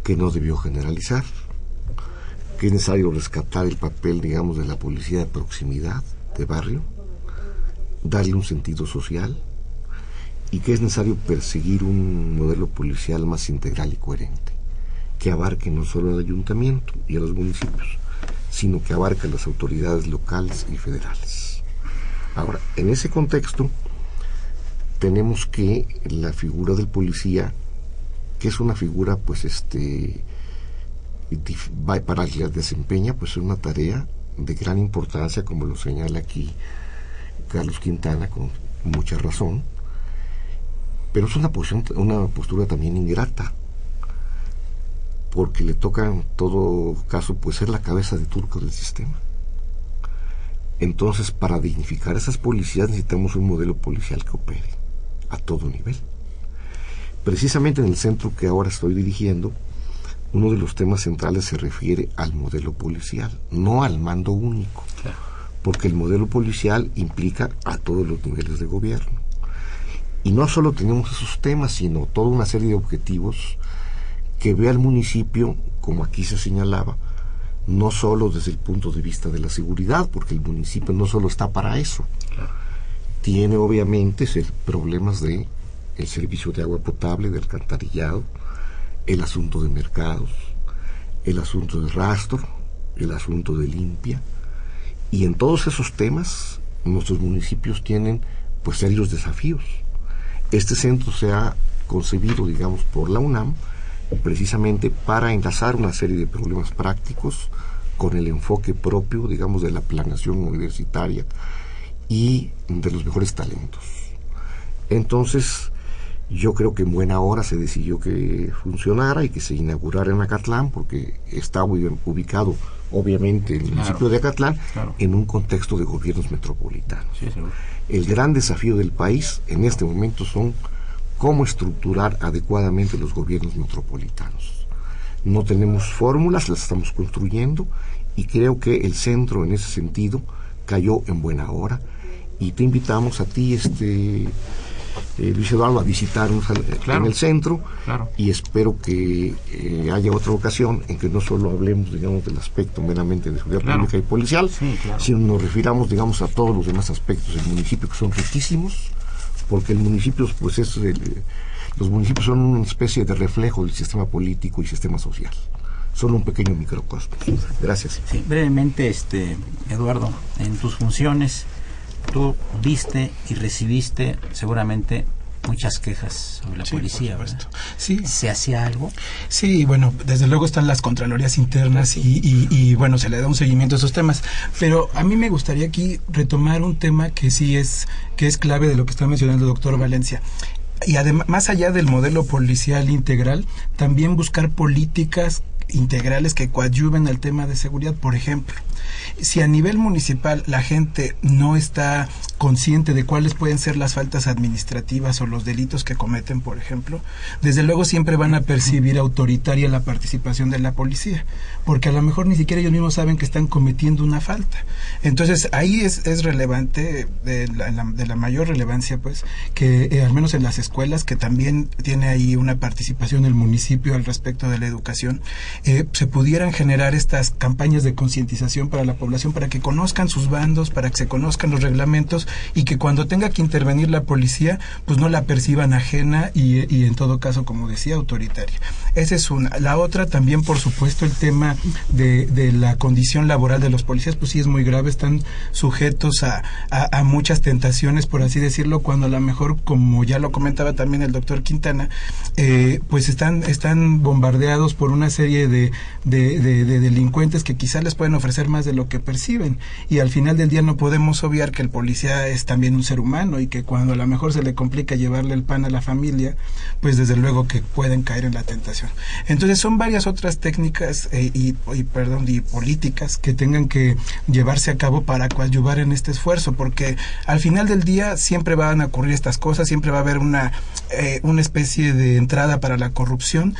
que no debió generalizar, que es necesario rescatar el papel, digamos, de la policía de proximidad, de barrio, darle un sentido social y que es necesario perseguir un modelo policial más integral y coherente, que abarque no solo al ayuntamiento y a los municipios, sino que abarque a las autoridades locales y federales. Ahora, en ese contexto, tenemos que la figura del policía que es una figura pues este para que desempeña pues es una tarea de gran importancia como lo señala aquí Carlos Quintana con mucha razón. Pero es una posición una postura también ingrata porque le toca en todo caso pues ser la cabeza de turco del sistema. Entonces para dignificar esas policías necesitamos un modelo policial que opere a todo nivel Precisamente en el centro que ahora estoy dirigiendo, uno de los temas centrales se refiere al modelo policial, no al mando único, porque el modelo policial implica a todos los niveles de gobierno. Y no solo tenemos esos temas, sino toda una serie de objetivos que ve al municipio, como aquí se señalaba, no solo desde el punto de vista de la seguridad, porque el municipio no solo está para eso. Tiene obviamente problemas de el servicio de agua potable, de alcantarillado, el asunto de mercados, el asunto de rastro, el asunto de limpia. Y en todos esos temas nuestros municipios tienen pues serios desafíos. Este centro se ha concebido, digamos, por la UNAM precisamente para enlazar una serie de problemas prácticos con el enfoque propio, digamos, de la planeación universitaria y de los mejores talentos. Entonces, yo creo que en buena hora se decidió que funcionara y que se inaugurara en Acatlán, porque está ubicado, obviamente, en el municipio de Acatlán, en un contexto de gobiernos metropolitanos. el gran desafío del país en este momento son cómo estructurar adecuadamente los gobiernos metropolitanos. No tenemos fórmulas, las estamos construyendo y creo que el centro en ese sentido cayó en buena hora y te invitamos a ti, este eh, Luis Eduardo a visitar en el centro. Y espero que eh, haya otra ocasión en que no solo hablemos digamos del aspecto meramente de seguridad pública y policial sino nos refiramos digamos a todos los demás aspectos del municipio que son riquísimos porque el municipio pues es los municipios son una especie de reflejo del sistema político y sistema social. Son un pequeño microcosmos. Gracias. brevemente, este Eduardo, en tus funciones tú viste y recibiste seguramente muchas quejas sobre la policía. Sí. ¿Se hacía algo? Sí, bueno, desde luego están las contralorías internas y, y, bueno, se le da un seguimiento a esos temas. Pero a mí me gustaría aquí retomar un tema que sí es, que es clave de lo que está mencionando el doctor Valencia y además, más allá del modelo policial integral, también buscar políticas integrales que coadyuven al tema de seguridad. Por ejemplo, si a nivel municipal la gente no está consciente de cuáles pueden ser las faltas administrativas o los delitos que cometen, por ejemplo, desde luego siempre van a percibir autoritaria la participación de la policía, porque a lo mejor ni siquiera ellos mismos saben que están cometiendo una falta. Entonces ahí es, es relevante, de la, de la, mayor relevancia, pues, que eh, al menos en las escuelas, que también tiene ahí una participación el municipio al respecto de la educación, eh, se pudieran generar estas campañas de concientización para la población, para que conozcan sus bandos, para que se conozcan los reglamentos y que cuando tenga que intervenir la policía, pues no la perciban ajena y, en todo caso, como decía, autoritaria. Esa es una. La otra también, por supuesto, el tema de, la condición laboral de los policías, pues sí es muy grave, están sujetos a, muchas tentaciones, por así decirlo, cuando a lo mejor, como ya lo comentaba también el doctor Quintana, eh, pues están, están bombardeados por una serie de, de, delincuentes que quizás les pueden ofrecer más de lo que perciben. Y al final del día no podemos obviar que el policía es también un ser humano y que cuando a lo mejor se le complica llevarle el pan a la familia, pues desde luego que pueden caer en la tentación. Entonces son varias otras técnicas eh, y, perdón, y políticas que tengan que llevarse a cabo para coadyuvar en este esfuerzo, porque al final del día siempre van a ocurrir estas cosas, siempre va a haber una, eh, una especie de entrada para la corrupción,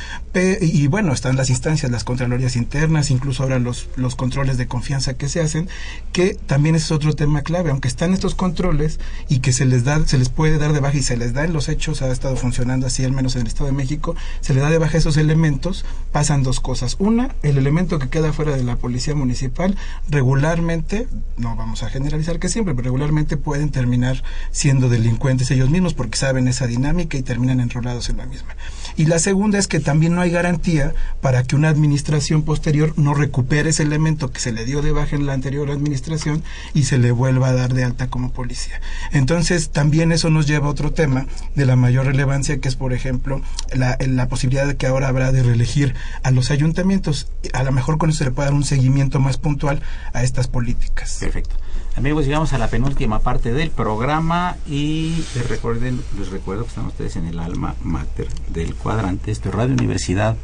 y bueno, están las instancias, las contralorías internas, incluso ahora los, los controles de confianza que se hacen, que también es otro tema clave, aunque están estos controles y que se les da, se les puede dar de baja y se les da en los hechos, ha estado funcionando así al menos en el Estado de México, se le da de baja esos elementos, pasan dos cosas. Una, el elemento que queda fuera de la policía municipal regularmente, no vamos a generalizar que siempre, pero regularmente pueden terminar siendo delincuentes ellos mismos porque saben esa dinámica y terminan enrolados en la misma. Y la segunda es que también no hay garantía para que una administración posterior no recupere ese elemento que se le dio de baja en la anterior administración y se le vuelva a dar de alta como policía. Entonces, también eso nos lleva a otro tema de la mayor relevancia, que es, por ejemplo, la, la posibilidad de que ahora habrá de reelegir a los ayuntamientos. A lo mejor con eso se le puede dar un seguimiento más puntual a estas políticas. Perfecto. Amigos, llegamos a la penúltima parte del programa y les, recuerden, les recuerdo que están ustedes en el alma mater del cuadrante, este Radio Universidad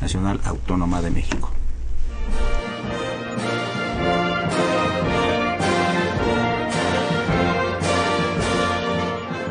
Nacional Autónoma de México.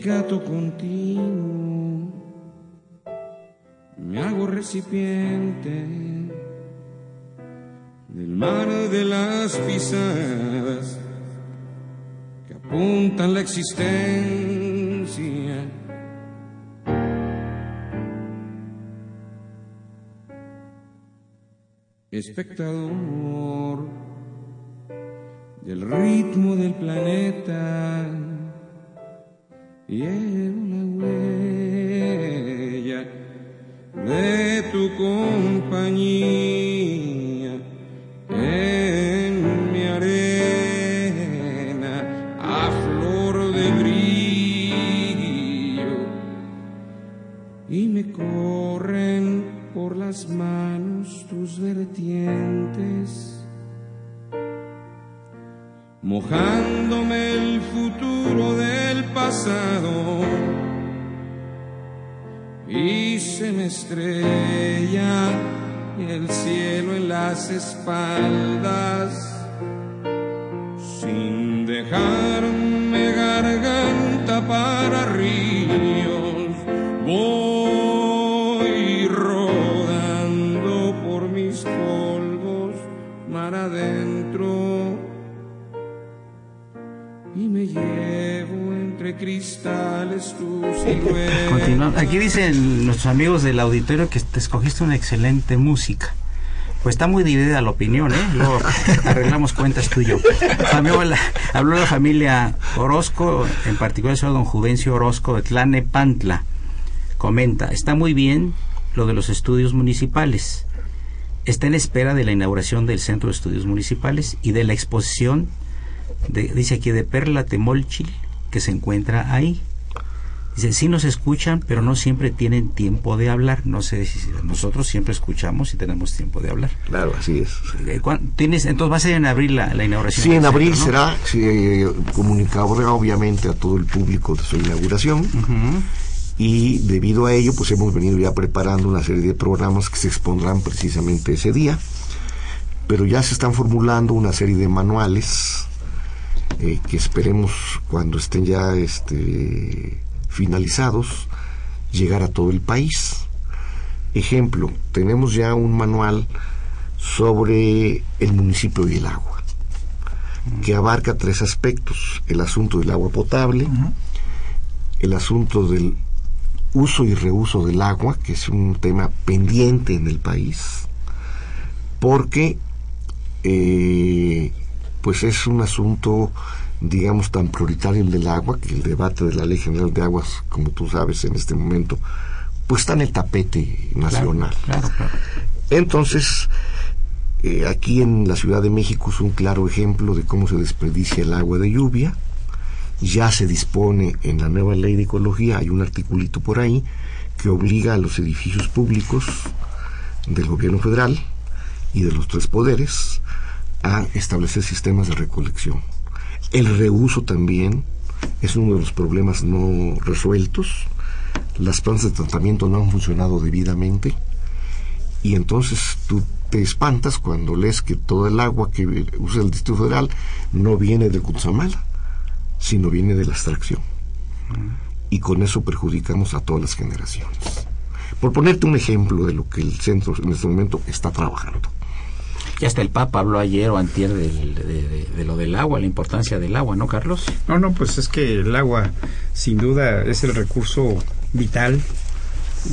Silicato continuo, me hago recipiente del mar de las pisadas que apuntan la existencia. Espectador del ritmo del planeta y la huella de tu compañía amigos del auditorio que te escogiste una excelente música. Pues está muy dividida la opinión, ¿eh? Luego arreglamos cuentas tú y yo. La, habló la familia Orozco, en particular el señor don Juvencio Orozco de Tlanepantla. Comenta, está muy bien lo de los estudios municipales. Está en espera de la inauguración del Centro de Estudios Municipales y de la exposición, de, dice aquí, de Perla Temolchil, que se encuentra ahí. Dice, sí nos escuchan, pero no siempre tienen tiempo de hablar. No sé si nosotros siempre escuchamos y tenemos tiempo de hablar. Claro, así es. Eh, ¿cuán- ¿Tienes, entonces va a ser en abril la, la inauguración. Sí, en abril centro, ¿no? será sí, eh, comunicado obviamente a todo el público de su inauguración y debido a ello pues hemos venido ya preparando una serie de programas que se expondrán precisamente ese día pero ya se están formulando una serie de manuales eh, que esperemos cuando estén ya este, finalizados llegar a todo el país. Ejemplo tenemos ya un manual sobre el municipio y el agua que abarca tres aspectos el asunto del agua potable el asunto del uso y reuso del agua, que es un tema pendiente en el país, porque eh, pues es un asunto, digamos, tan prioritario el del agua, que el debate de la Ley General de Aguas, como tú sabes en este momento, pues está en el tapete nacional. Claro, claro. Entonces, eh, aquí en la Ciudad de México es un claro ejemplo de cómo se desperdicia el agua de lluvia. Ya se dispone en la nueva ley de ecología, hay un articulito por ahí que obliga a los edificios públicos del gobierno federal y de los tres poderes a establecer sistemas de recolección. El reuso también es uno de los problemas no resueltos. Las plantas de tratamiento no han funcionado debidamente y entonces tú te espantas cuando lees que todo el agua que usa el Distrito Federal no viene de Cutzamala, sino viene de la extracción. Y con eso perjudicamos a todas las generaciones. Por ponerte un ejemplo de lo que el centro en este momento está trabajando. Y hasta el Papa habló ayer o antier del- de, de- de lo del agua, la importancia del agua, ¿no, Carlos? No, no, pues es que el agua sin duda es el recurso vital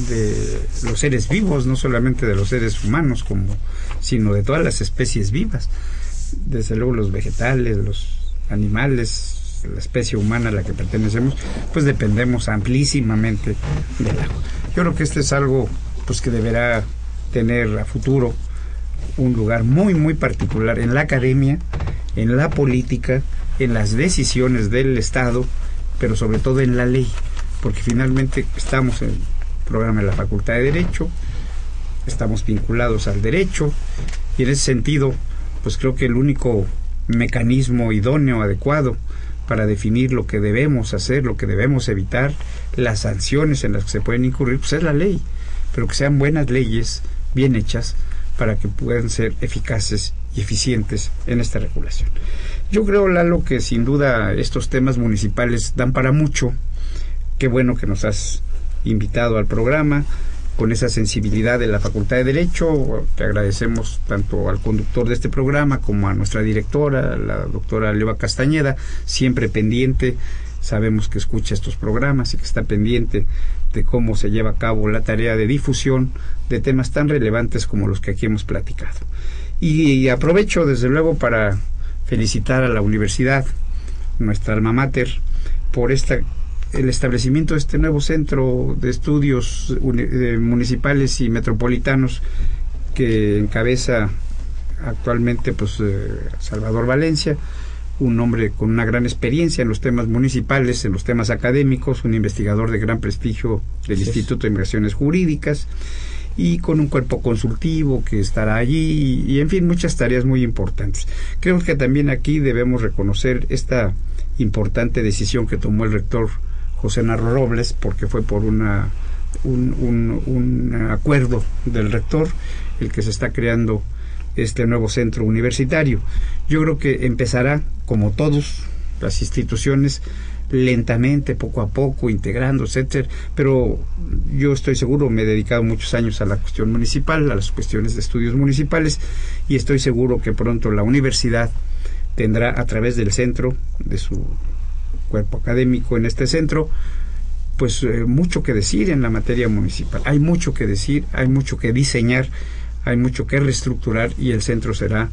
de los seres vivos, no solamente de los seres humanos, como, sino de todas las especies vivas. Desde luego los vegetales, los animales, la especie humana a la que pertenecemos, pues dependemos amplísimamente del agua. Yo creo que este es algo pues que deberá tener a futuro un lugar muy muy particular en la academia, en la política, en las decisiones del Estado, pero sobre todo en la ley, porque finalmente estamos en el programa de la Facultad de Derecho, estamos vinculados al derecho y en ese sentido, pues creo que el único mecanismo idóneo, adecuado para definir lo que debemos hacer, lo que debemos evitar, las sanciones en las que se pueden incurrir, pues es la ley, pero que sean buenas leyes, bien hechas, para que puedan ser eficaces y eficientes en esta regulación. Yo creo, Lalo, que sin duda estos temas municipales dan para mucho. Qué bueno que nos has invitado al programa con esa sensibilidad de la Facultad de Derecho. Te agradecemos tanto al conductor de este programa como a nuestra directora, la doctora Leva Castañeda, siempre pendiente. Sabemos que escucha estos programas y que está pendiente de cómo se lleva a cabo la tarea de difusión de temas tan relevantes como los que aquí hemos platicado. Y, aprovecho desde luego para felicitar a la universidad, nuestra alma mater, por esta el establecimiento de este nuevo centro de estudios uni- municipales y metropolitanos que encabeza actualmente pues eh, Salvador Valencia, un hombre con una gran experiencia en los temas municipales, en los temas académicos, un investigador de gran prestigio del Instituto de Inversiones Jurídicas y con un cuerpo consultivo que estará allí y, y, en fin muchas tareas muy importantes. Creo que también aquí debemos reconocer esta importante decisión que tomó el rector José Narro Robles porque fue por una un, un, un acuerdo del rector el que se está creando este nuevo centro universitario. Yo creo que empezará, como todos las instituciones, lentamente, poco a poco, integrándose, etcétera. Pero yo estoy seguro, me he dedicado muchos años a la cuestión municipal, a las cuestiones de estudios municipales, y estoy seguro que pronto la universidad tendrá a través del centro, de su cuerpo académico en este centro, pues eh, mucho que decir en la materia municipal. Hay mucho que decir, hay mucho que diseñar, hay mucho que reestructurar y el centro será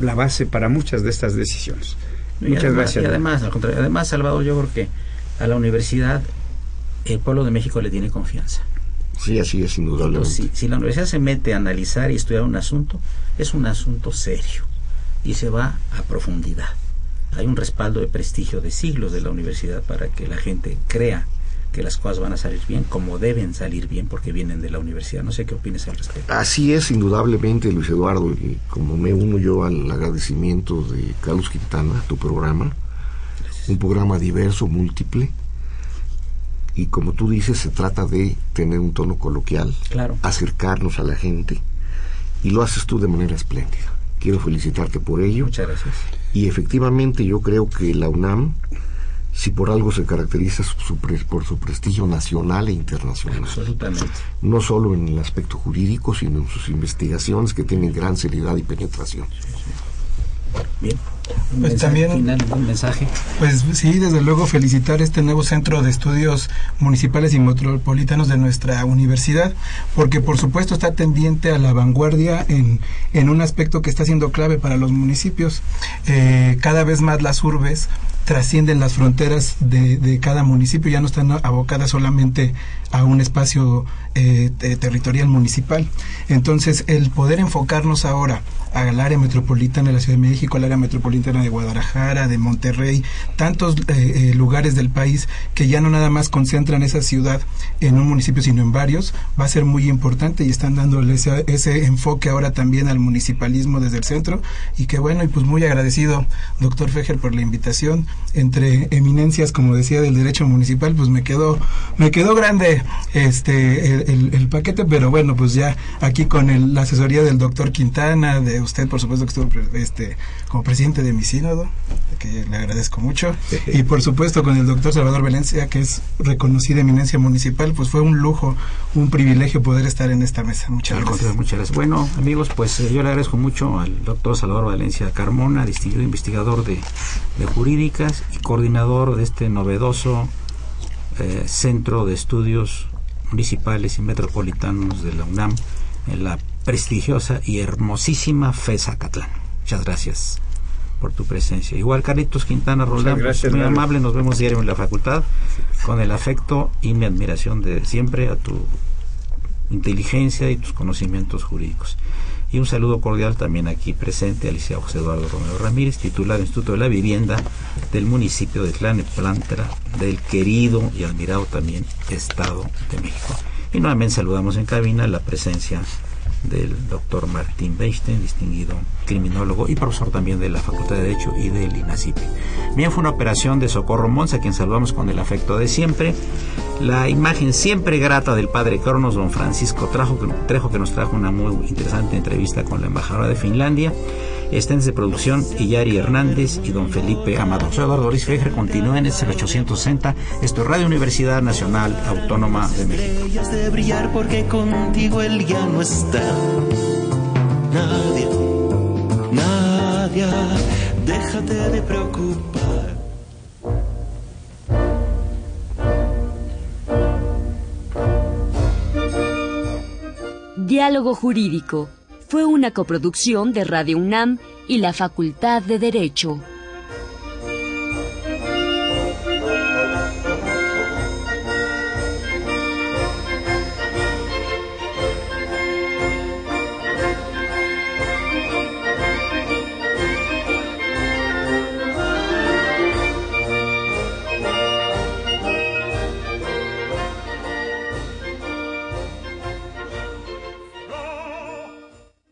la base para muchas de estas decisiones. Muchas gracias. Y además, al contrario, además, Salvador, yo creo que a la universidad el pueblo de México le tiene confianza. Sí, así es, indudablemente. Si, si la universidad se mete a analizar y estudiar un asunto, es un asunto serio y se va a profundidad. Hay un respaldo de prestigio de siglos de la universidad para que la gente crea que las cosas van a salir bien como deben salir bien porque vienen de la universidad. No sé qué opinas al respecto. Así es, indudablemente, Luis Eduardo, y como me uno yo al agradecimiento de Carlos Quintana, tu programa, un programa diverso, múltiple, y como tú dices, se trata de tener un tono coloquial, claro. acercarnos a la gente, y lo haces tú de manera espléndida. Quiero felicitarte por ello. Muchas gracias. Y efectivamente yo creo que la UNAM si por algo se caracteriza por su prestigio nacional e internacional. Absolutamente. No solo en el aspecto jurídico, sino en sus investigaciones que tienen gran seriedad y penetración. Bien. Pues también un mensaje. Pues sí, desde luego felicitar este nuevo centro de estudios municipales y metropolitanos de nuestra universidad, porque por supuesto está tendiente a la vanguardia en, en un aspecto que está siendo clave para los municipios. Eh, cada vez más las urbes trascienden las fronteras de, de, cada municipio, ya no están abocadas solamente a un espacio eh, territorial municipal. Entonces, el poder enfocarnos ahora al área metropolitana de la Ciudad de México, al área metropolitana de Guadalajara, de Monterrey, tantos eh, eh, lugares del país que ya no nada más concentran esa ciudad en un municipio, sino en varios, va a ser muy importante y están dándole ese, ese enfoque ahora también al municipalismo desde el centro. Y que bueno, y pues muy agradecido, doctor Fejer, por la invitación. Entre eminencias, como decía, del derecho municipal, pues me quedó, me quedó grande este el, paquete, pero bueno, pues ya aquí con la asesoría del doctor Quintana, de usted, por supuesto, que estuvo este, como presidente de mi sínodo, que le agradezco mucho, y por supuesto con el doctor Salvador Valencia, que es reconocida eminencia municipal, pues fue un lujo, un privilegio poder estar en esta mesa. Muchas gracias. Muchas gracias. Bueno, amigos, pues eh, yo le agradezco mucho al doctor Salvador Valencia Carmona, distinguido investigador de, de jurídicas y coordinador de este novedoso eh, Centro de Estudios Municipales y Metropolitanos de la UNAM en la prestigiosa y hermosísima FESA Catlán. Muchas gracias por tu presencia. Igual Carlitos Quintana Roldán, pues, muy amable, nos vemos diario en la facultad con el afecto y mi admiración de siempre a tu inteligencia y tus conocimientos jurídicos. Y un saludo cordial también aquí presente al José Eduardo Romero Ramírez, titular del Instituto de la Vivienda del municipio de Tlaneplantra, del querido y admirado también Estado de México. Y nuevamente saludamos en cabina la presencia del doctor Martín Beinstein, distinguido criminólogo y profesor también de la Facultad de Derecho y del INACIPI. Bien, fue una operación de Socorro Monza, a quien saludamos con el afecto de siempre. La imagen siempre grata del padre Cronos, don Francisco Trejo, que nos trajo una muy interesante entrevista con la embajadora de Finlandia. Estén de producción Iyari Hernández y don Felipe Amado. Soy Eduardo Luis Fejer, continúen en el 860. Esto es Radio Universidad Nacional Autónoma de México. de brillar porque contigo él ya no está. Nadie, nadie, déjate de preocupar. Diálogo Jurídico fue una coproducción de Radio UNAM y la Facultad de Derecho.